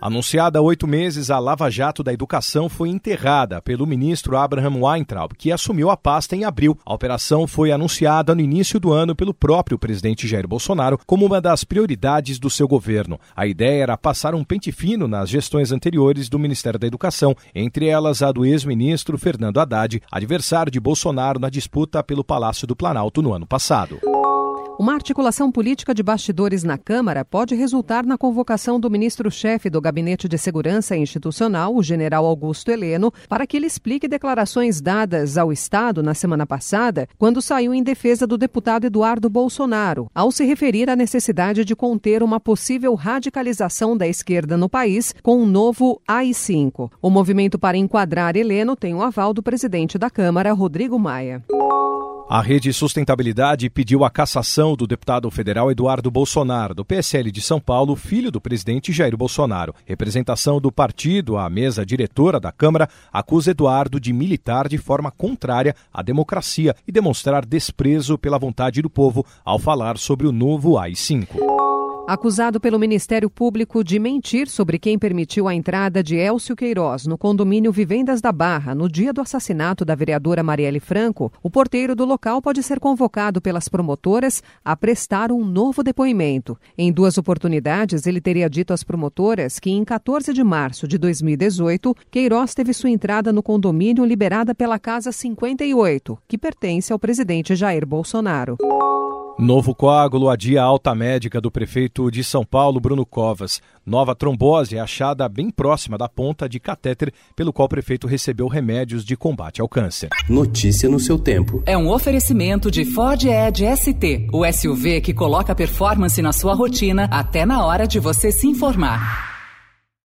Anunciada há oito meses, a Lava Jato da Educação foi enterrada pelo ministro Abraham Weintraub, que assumiu a pasta em abril. A operação foi anunciada no início do ano pelo próprio presidente Jair Bolsonaro como uma das prioridades do seu governo. A ideia era passar um pente fino nas gestões anteriores do Ministério da Educação, entre elas a do ex-ministro Fernando Haddad, adversário de Bolsonaro na disputa pelo Palácio do Planalto no ano passado. Uma articulação política de bastidores na Câmara pode resultar na convocação do ministro-chefe do Gabinete de Segurança Institucional, o general Augusto Heleno, para que ele explique declarações dadas ao Estado na semana passada, quando saiu em defesa do deputado Eduardo Bolsonaro, ao se referir à necessidade de conter uma possível radicalização da esquerda no país com um novo AI-5. O movimento para enquadrar Heleno tem o aval do presidente da Câmara, Rodrigo Maia. A Rede Sustentabilidade pediu a cassação do deputado federal Eduardo Bolsonaro, do PSL de São Paulo, filho do presidente Jair Bolsonaro. Representação do partido à mesa diretora da Câmara acusa Eduardo de militar de forma contrária à democracia e demonstrar desprezo pela vontade do povo ao falar sobre o novo AI-5. Acusado pelo Ministério Público de mentir sobre quem permitiu a entrada de Elcio Queiroz no condomínio Vivendas da Barra no dia do assassinato da vereadora Marielle Franco, o porteiro do local pode ser convocado pelas promotoras a prestar um novo depoimento. Em duas oportunidades, ele teria dito às promotoras que em 14 de março de 2018, Queiroz teve sua entrada no condomínio liberada pela Casa 58, que pertence ao presidente Jair Bolsonaro. Novo coágulo adia alta médica do prefeito de São Paulo, Bruno Covas. Nova trombose é achada bem próxima da ponta de catéter pelo qual o prefeito recebeu remédios de combate ao câncer. Notícia no seu tempo. É um oferecimento de Ford Edge ST, o SUV que coloca performance na sua rotina até na hora de você se informar.